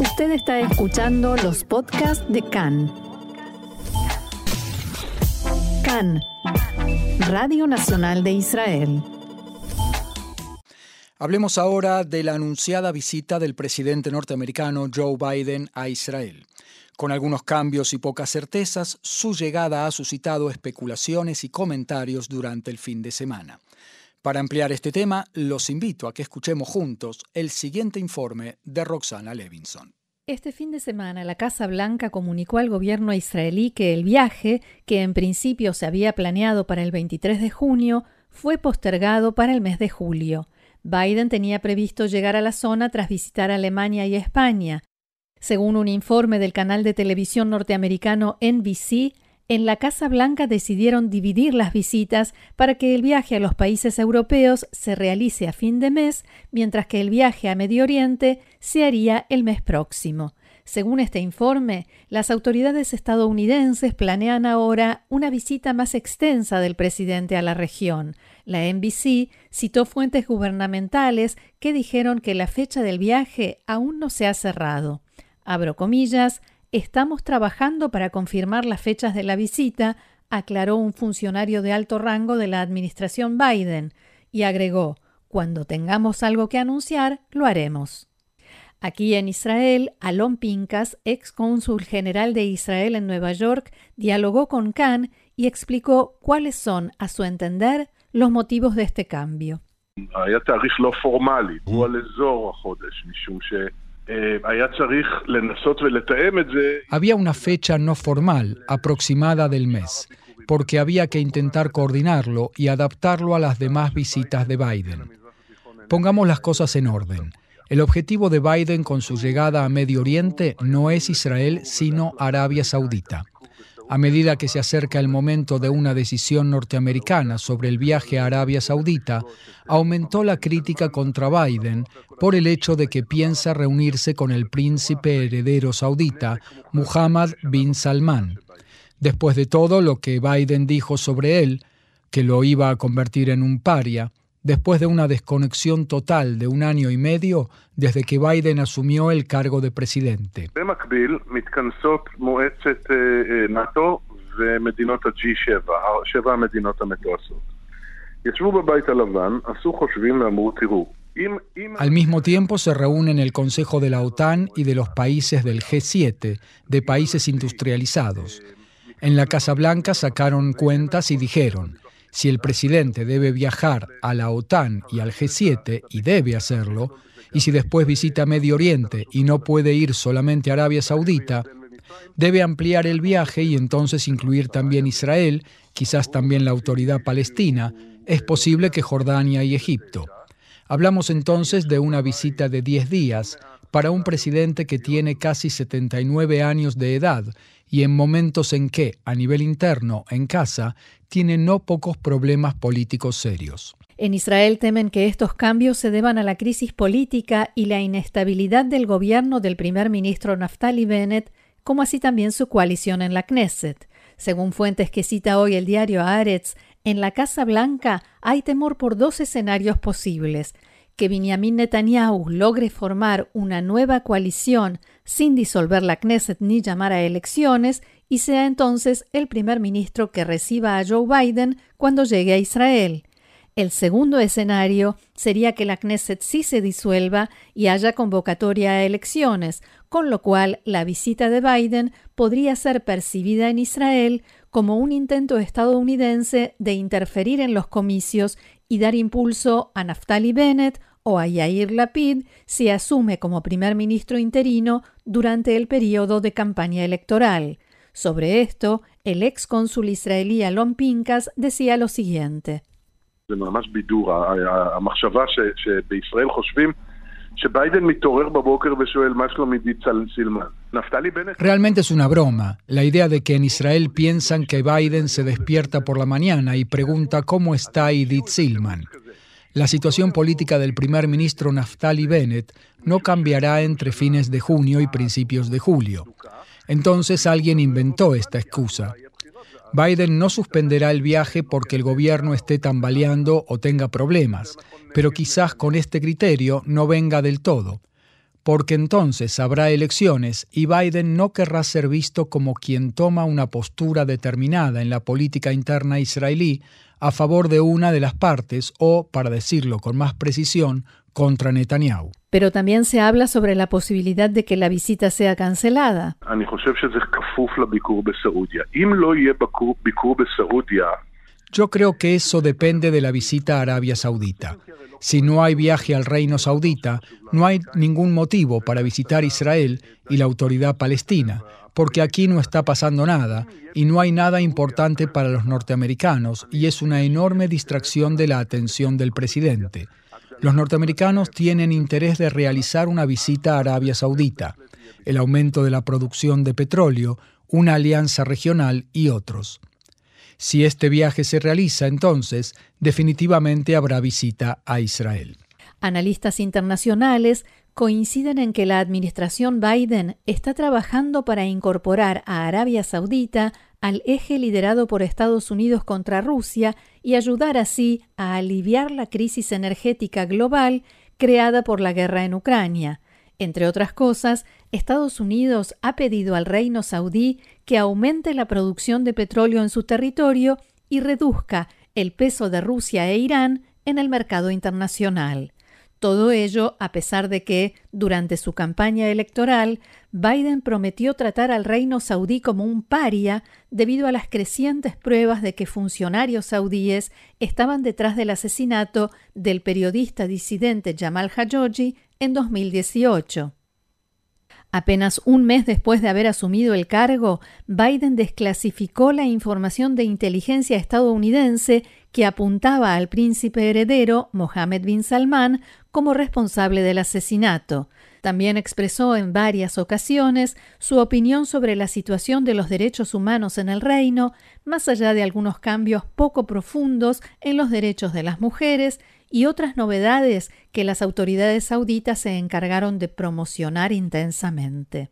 Usted está escuchando los podcasts de CAN. CAN, Radio Nacional de Israel. Hablemos ahora de la anunciada visita del presidente norteamericano Joe Biden a Israel. Con algunos cambios y pocas certezas, su llegada ha suscitado especulaciones y comentarios durante el fin de semana. Para ampliar este tema, los invito a que escuchemos juntos el siguiente informe de Roxana Levinson. Este fin de semana la Casa Blanca comunicó al gobierno israelí que el viaje, que en principio se había planeado para el 23 de junio, fue postergado para el mes de julio. Biden tenía previsto llegar a la zona tras visitar Alemania y España. Según un informe del canal de televisión norteamericano NBC, en la Casa Blanca decidieron dividir las visitas para que el viaje a los países europeos se realice a fin de mes, mientras que el viaje a Medio Oriente se haría el mes próximo. Según este informe, las autoridades estadounidenses planean ahora una visita más extensa del presidente a la región. La NBC citó fuentes gubernamentales que dijeron que la fecha del viaje aún no se ha cerrado abro comillas, estamos trabajando para confirmar las fechas de la visita, aclaró un funcionario de alto rango de la administración Biden, y agregó, cuando tengamos algo que anunciar, lo haremos. Aquí en Israel, Alon Pincas, ex cónsul general de Israel en Nueva York, dialogó con Khan y explicó cuáles son, a su entender, los motivos de este cambio. Eh, había una fecha no formal, aproximada del mes, porque había que intentar coordinarlo y adaptarlo a las demás visitas de Biden. Pongamos las cosas en orden. El objetivo de Biden con su llegada a Medio Oriente no es Israel, sino Arabia Saudita. A medida que se acerca el momento de una decisión norteamericana sobre el viaje a Arabia Saudita, aumentó la crítica contra Biden por el hecho de que piensa reunirse con el príncipe heredero saudita, Muhammad bin Salman. Después de todo lo que Biden dijo sobre él, que lo iba a convertir en un paria, después de una desconexión total de un año y medio desde que Biden asumió el cargo de presidente. Al mismo tiempo se reúnen el Consejo de la OTAN y de los países del G7, de países industrializados. En la Casa Blanca sacaron cuentas y dijeron, si el presidente debe viajar a la OTAN y al G7, y debe hacerlo, y si después visita Medio Oriente y no puede ir solamente a Arabia Saudita, debe ampliar el viaje y entonces incluir también Israel, quizás también la autoridad palestina, es posible que Jordania y Egipto. Hablamos entonces de una visita de 10 días para un presidente que tiene casi 79 años de edad y en momentos en que, a nivel interno, en casa, tiene no pocos problemas políticos serios. En Israel temen que estos cambios se deban a la crisis política y la inestabilidad del gobierno del primer ministro Naftali Bennett, como así también su coalición en la Knesset. Según fuentes que cita hoy el diario Haaretz, en la Casa Blanca hay temor por dos escenarios posibles que Benjamin Netanyahu logre formar una nueva coalición sin disolver la Knesset ni llamar a elecciones y sea entonces el primer ministro que reciba a Joe Biden cuando llegue a Israel. El segundo escenario sería que la Knesset sí se disuelva y haya convocatoria a elecciones, con lo cual la visita de Biden podría ser percibida en Israel como un intento estadounidense de interferir en los comicios y dar impulso a Naftali Bennett o a Yair Lapid si asume como primer ministro interino durante el periodo de campaña electoral. Sobre esto, el ex cónsul israelí Alon Pincas decía lo siguiente. Realmente es una broma, la idea de que en Israel piensan que Biden se despierta por la mañana y pregunta cómo está Edith Silman. La situación política del primer ministro Naftali Bennett no cambiará entre fines de junio y principios de julio. Entonces alguien inventó esta excusa. Biden no suspenderá el viaje porque el gobierno esté tambaleando o tenga problemas, pero quizás con este criterio no venga del todo. porque entonces habrá elecciones y Biden no querrá ser visto como quien toma una postura determinada en la política interna israelí a favor de una de las partes o, para decirlo con más precisión, contra Netanyahu. Pero también se habla sobre la posibilidad de que la visita sea cancelada. Yo creo que eso depende de la visita a Arabia Saudita. Si no hay viaje al reino saudita, no hay ningún motivo para visitar Israel y la autoridad palestina, porque aquí no está pasando nada y no hay nada importante para los norteamericanos y es una enorme distracción de la atención del presidente. Los norteamericanos tienen interés de realizar una visita a Arabia Saudita, el aumento de la producción de petróleo, una alianza regional y otros. Si este viaje se realiza, entonces definitivamente habrá visita a Israel. Analistas internacionales coinciden en que la administración Biden está trabajando para incorporar a Arabia Saudita al eje liderado por Estados Unidos contra Rusia y ayudar así a aliviar la crisis energética global creada por la guerra en Ucrania. Entre otras cosas, Estados Unidos ha pedido al reino saudí que aumente la producción de petróleo en su territorio y reduzca el peso de Rusia e Irán en el mercado internacional. Todo ello a pesar de que, durante su campaña electoral, Biden prometió tratar al reino saudí como un paria debido a las crecientes pruebas de que funcionarios saudíes estaban detrás del asesinato del periodista disidente Jamal Khashoggi en 2018. Apenas un mes después de haber asumido el cargo, Biden desclasificó la información de inteligencia estadounidense que apuntaba al príncipe heredero Mohammed bin Salman como responsable del asesinato. También expresó en varias ocasiones su opinión sobre la situación de los derechos humanos en el reino, más allá de algunos cambios poco profundos en los derechos de las mujeres y otras novedades que las autoridades sauditas se encargaron de promocionar intensamente.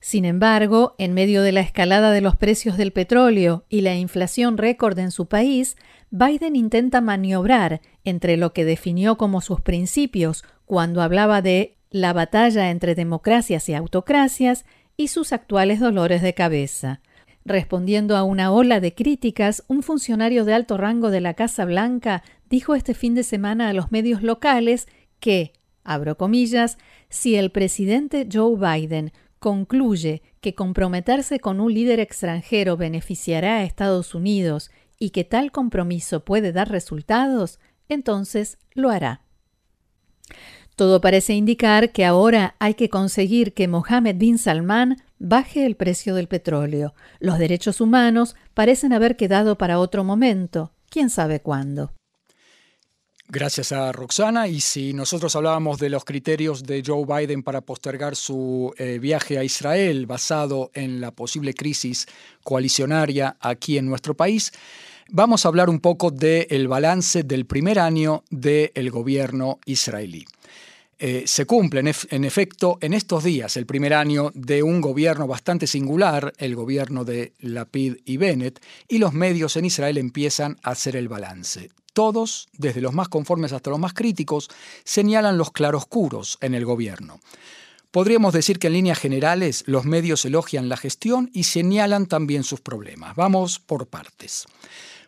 Sin embargo, en medio de la escalada de los precios del petróleo y la inflación récord en su país, Biden intenta maniobrar entre lo que definió como sus principios cuando hablaba de la batalla entre democracias y autocracias y sus actuales dolores de cabeza. Respondiendo a una ola de críticas, un funcionario de alto rango de la Casa Blanca dijo este fin de semana a los medios locales que, abro comillas, si el presidente Joe Biden concluye que comprometerse con un líder extranjero beneficiará a Estados Unidos y que tal compromiso puede dar resultados, entonces lo hará. Todo parece indicar que ahora hay que conseguir que Mohammed bin Salman baje el precio del petróleo. Los derechos humanos parecen haber quedado para otro momento, quién sabe cuándo. Gracias a Roxana. Y si nosotros hablábamos de los criterios de Joe Biden para postergar su eh, viaje a Israel basado en la posible crisis coalicionaria aquí en nuestro país, vamos a hablar un poco del balance del primer año del gobierno israelí. Eh, se cumple en, efecto en estos días el primer año de un gobierno bastante singular, el gobierno de Lapid y Bennett, y los medios en Israel empiezan a hacer el balance. Todos, desde los más conformes hasta los más críticos, señalan los claroscuros en el gobierno. Podríamos decir que en líneas generales los medios elogian la gestión y señalan también sus problemas. Vamos por partes.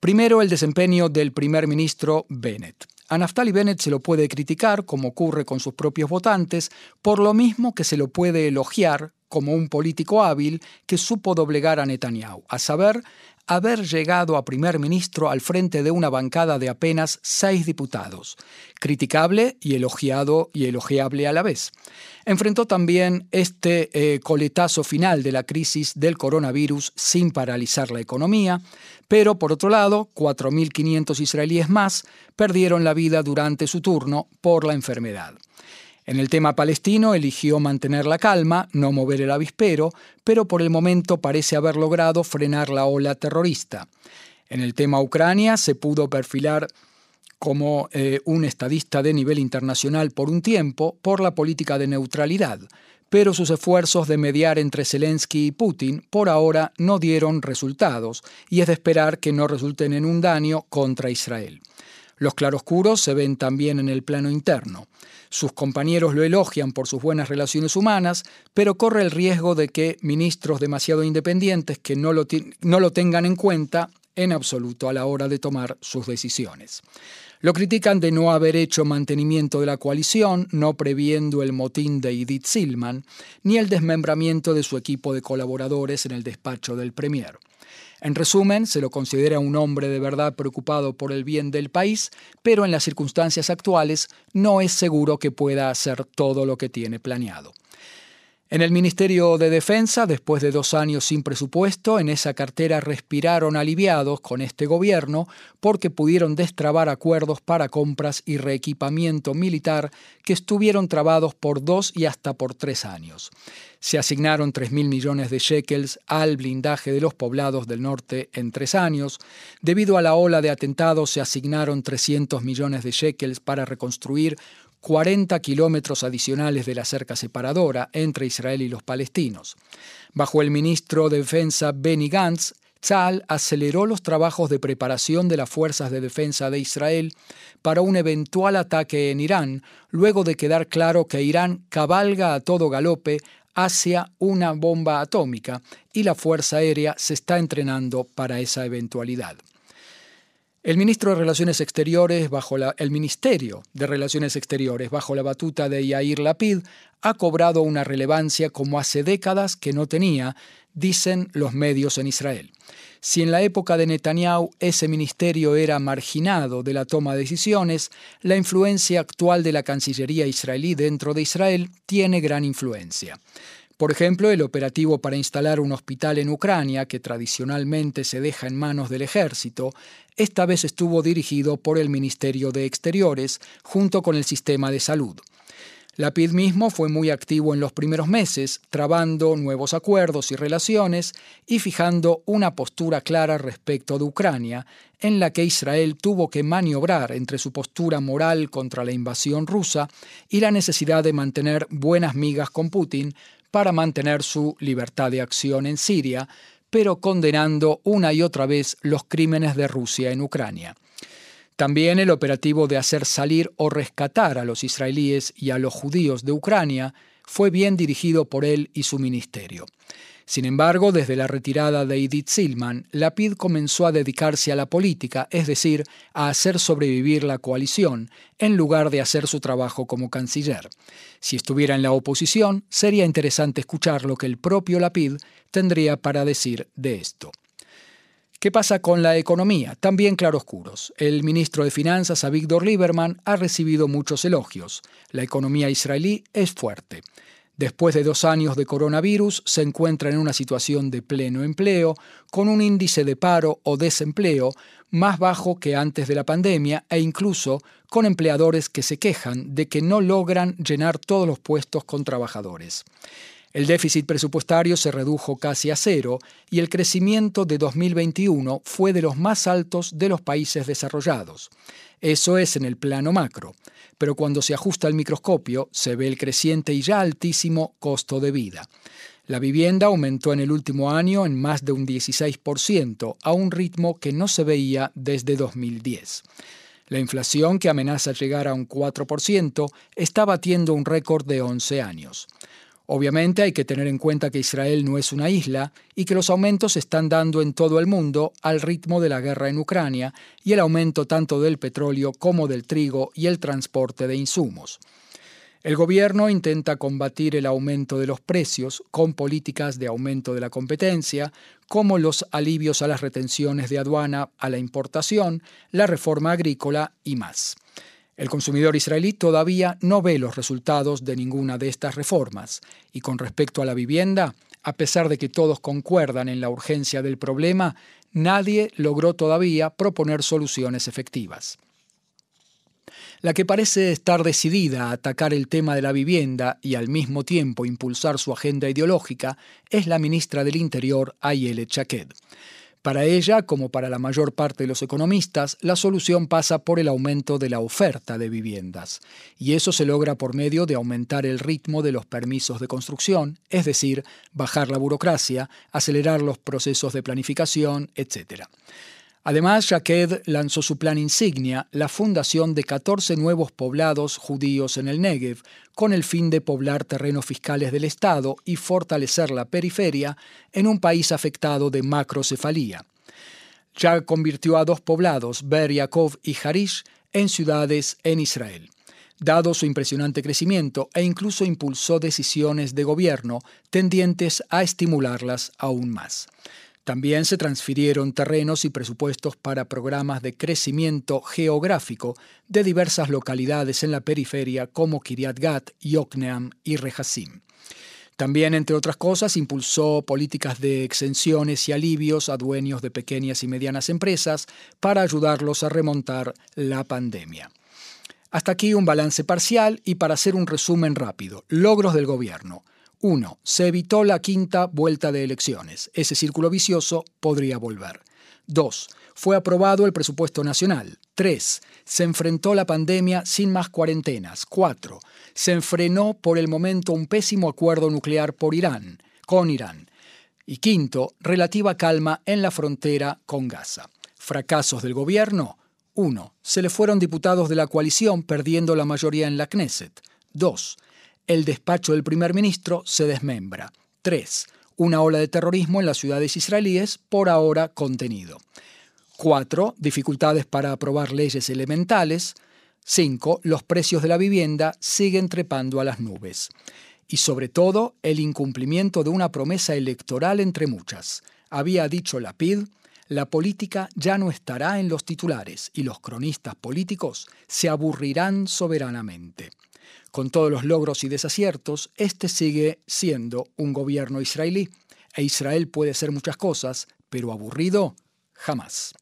Primero, el desempeño del primer ministro Bennett. A Naftali Bennett se lo puede criticar, como ocurre con sus propios votantes, por lo mismo que se lo puede elogiar como un político hábil que supo doblegar a Netanyahu, a saber, haber llegado a primer ministro al frente de una bancada de apenas seis diputados, criticable y elogiado y elogiable a la vez. Enfrentó también este eh, coletazo final de la crisis del coronavirus sin paralizar la economía, pero por otro lado, 4.500 israelíes más perdieron la vida durante su turno por la enfermedad. En el tema palestino eligió mantener la calma, no mover el avispero, pero por el momento parece haber logrado frenar la ola terrorista. En el tema Ucrania se pudo perfilar como eh, un estadista de nivel internacional por un tiempo por la política de neutralidad, pero sus esfuerzos de mediar entre Zelensky y Putin por ahora no dieron resultados y es de esperar que no resulten en un daño contra Israel. Los claroscuros se ven también en el plano interno. Sus compañeros lo elogian por sus buenas relaciones humanas, pero corre el riesgo de que ministros demasiado independientes que no lo, no lo tengan en cuenta en absoluto a la hora de tomar sus decisiones. Lo critican de no haber hecho mantenimiento de la coalición, no previendo el motín de Edith Silman, ni el desmembramiento de su equipo de colaboradores en el despacho del Premier. En resumen, se lo considera un hombre de verdad preocupado por el bien del país, pero en las circunstancias actuales no es seguro que pueda hacer todo lo que tiene planeado. En el Ministerio de Defensa, después de dos años sin presupuesto, en esa cartera respiraron aliviados con este gobierno porque pudieron destrabar acuerdos para compras y reequipamiento militar que estuvieron trabados por dos y hasta por tres años. Se asignaron 3.000 millones de shekels al blindaje de los poblados del norte en tres años. Debido a la ola de atentados se asignaron 300 millones de shekels para reconstruir 40 kilómetros adicionales de la cerca separadora entre Israel y los palestinos. Bajo el ministro de Defensa Benny Gantz, Tzal aceleró los trabajos de preparación de las fuerzas de defensa de Israel para un eventual ataque en Irán, luego de quedar claro que Irán cabalga a todo galope hacia una bomba atómica y la Fuerza Aérea se está entrenando para esa eventualidad. El ministro de Relaciones Exteriores bajo la, el Ministerio de Relaciones Exteriores bajo la batuta de Yair Lapid ha cobrado una relevancia como hace décadas que no tenía, dicen los medios en Israel. Si en la época de Netanyahu ese ministerio era marginado de la toma de decisiones, la influencia actual de la Cancillería israelí dentro de Israel tiene gran influencia. Por ejemplo, el operativo para instalar un hospital en Ucrania, que tradicionalmente se deja en manos del ejército, esta vez estuvo dirigido por el Ministerio de Exteriores junto con el sistema de salud. Lapid mismo fue muy activo en los primeros meses, trabando nuevos acuerdos y relaciones y fijando una postura clara respecto de Ucrania, en la que Israel tuvo que maniobrar entre su postura moral contra la invasión rusa y la necesidad de mantener buenas migas con Putin para mantener su libertad de acción en Siria, pero condenando una y otra vez los crímenes de Rusia en Ucrania. También el operativo de hacer salir o rescatar a los israelíes y a los judíos de Ucrania fue bien dirigido por él y su ministerio. Sin embargo, desde la retirada de Edith Silman, Lapid comenzó a dedicarse a la política, es decir, a hacer sobrevivir la coalición, en lugar de hacer su trabajo como canciller. Si estuviera en la oposición, sería interesante escuchar lo que el propio Lapid tendría para decir de esto. ¿Qué pasa con la economía? También claroscuros. El ministro de Finanzas, Avigdor Lieberman, ha recibido muchos elogios. La economía israelí es fuerte. Después de dos años de coronavirus, se encuentra en una situación de pleno empleo, con un índice de paro o desempleo más bajo que antes de la pandemia e incluso con empleadores que se quejan de que no logran llenar todos los puestos con trabajadores. El déficit presupuestario se redujo casi a cero y el crecimiento de 2021 fue de los más altos de los países desarrollados. Eso es en el plano macro pero cuando se ajusta el microscopio se ve el creciente y ya altísimo costo de vida. La vivienda aumentó en el último año en más de un 16%, a un ritmo que no se veía desde 2010. La inflación, que amenaza llegar a un 4%, está batiendo un récord de 11 años. Obviamente hay que tener en cuenta que Israel no es una isla y que los aumentos se están dando en todo el mundo al ritmo de la guerra en Ucrania y el aumento tanto del petróleo como del trigo y el transporte de insumos. El gobierno intenta combatir el aumento de los precios con políticas de aumento de la competencia, como los alivios a las retenciones de aduana a la importación, la reforma agrícola y más. El consumidor israelí todavía no ve los resultados de ninguna de estas reformas y con respecto a la vivienda, a pesar de que todos concuerdan en la urgencia del problema, nadie logró todavía proponer soluciones efectivas. La que parece estar decidida a atacar el tema de la vivienda y al mismo tiempo impulsar su agenda ideológica es la ministra del Interior, Ayele Chaked. Para ella, como para la mayor parte de los economistas, la solución pasa por el aumento de la oferta de viviendas, y eso se logra por medio de aumentar el ritmo de los permisos de construcción, es decir, bajar la burocracia, acelerar los procesos de planificación, etc. Además, Jaqued lanzó su plan insignia, la fundación de 14 nuevos poblados judíos en el Negev, con el fin de poblar terrenos fiscales del Estado y fortalecer la periferia en un país afectado de macrocefalía. Ya convirtió a dos poblados, Ber Yaakov y Harish, en ciudades en Israel. Dado su impresionante crecimiento, e incluso impulsó decisiones de gobierno tendientes a estimularlas aún más. También se transfirieron terrenos y presupuestos para programas de crecimiento geográfico de diversas localidades en la periferia como Kiryat Gat, Yokneam y Rehasim. También, entre otras cosas, impulsó políticas de exenciones y alivios a dueños de pequeñas y medianas empresas para ayudarlos a remontar la pandemia. Hasta aquí un balance parcial y para hacer un resumen rápido. Logros del gobierno. 1. Se evitó la quinta vuelta de elecciones. Ese círculo vicioso podría volver. 2. Fue aprobado el presupuesto nacional. 3. Se enfrentó la pandemia sin más cuarentenas. 4. Se enfrenó por el momento un pésimo acuerdo nuclear por Irán, con Irán. Y quinto, relativa calma en la frontera con Gaza. Fracasos del gobierno. 1. Se le fueron diputados de la coalición perdiendo la mayoría en la Knesset. 2 el despacho del primer ministro se desmembra. 3. Una ola de terrorismo en las ciudades israelíes, por ahora contenido. 4. Dificultades para aprobar leyes elementales. 5. Los precios de la vivienda siguen trepando a las nubes. Y sobre todo, el incumplimiento de una promesa electoral entre muchas. Había dicho Lapid, la política ya no estará en los titulares y los cronistas políticos se aburrirán soberanamente. Con todos los logros y desaciertos, este sigue siendo un gobierno israelí. E Israel puede ser muchas cosas, pero aburrido jamás.